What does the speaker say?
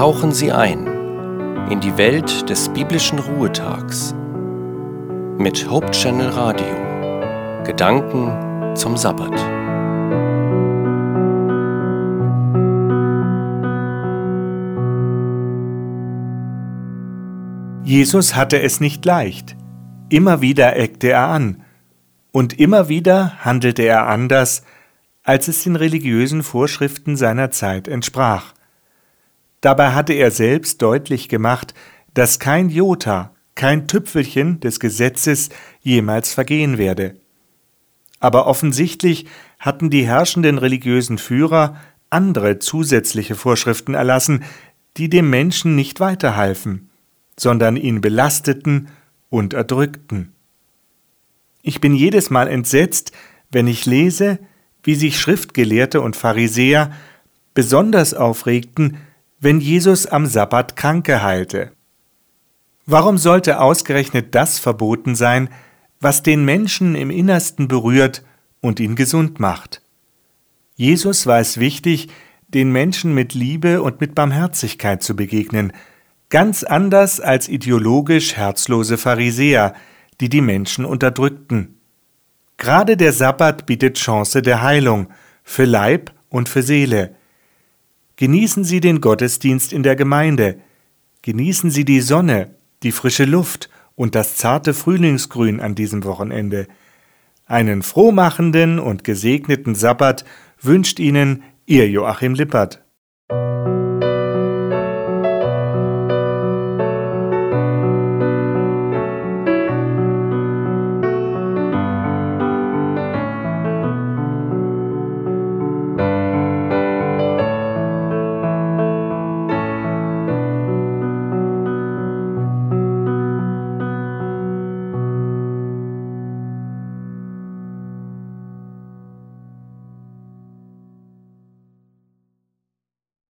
tauchen Sie ein in die Welt des biblischen Ruhetags mit Hope Channel Radio. Gedanken zum Sabbat. Jesus hatte es nicht leicht. Immer wieder eckte er an. Und immer wieder handelte er anders, als es den religiösen Vorschriften seiner Zeit entsprach. Dabei hatte er selbst deutlich gemacht, dass kein Jota, kein Tüpfelchen des Gesetzes jemals vergehen werde. Aber offensichtlich hatten die herrschenden religiösen Führer andere zusätzliche Vorschriften erlassen, die dem Menschen nicht weiterhalfen, sondern ihn belasteten und erdrückten. Ich bin jedes Mal entsetzt, wenn ich lese, wie sich Schriftgelehrte und Pharisäer besonders aufregten, wenn Jesus am Sabbat Kranke heilte. Warum sollte ausgerechnet das verboten sein, was den Menschen im Innersten berührt und ihn gesund macht? Jesus war es wichtig, den Menschen mit Liebe und mit Barmherzigkeit zu begegnen, ganz anders als ideologisch herzlose Pharisäer, die die Menschen unterdrückten. Gerade der Sabbat bietet Chance der Heilung für Leib und für Seele. Genießen Sie den Gottesdienst in der Gemeinde. Genießen Sie die Sonne, die frische Luft und das zarte Frühlingsgrün an diesem Wochenende. Einen frohmachenden und gesegneten Sabbat wünscht Ihnen Ihr Joachim Lippert.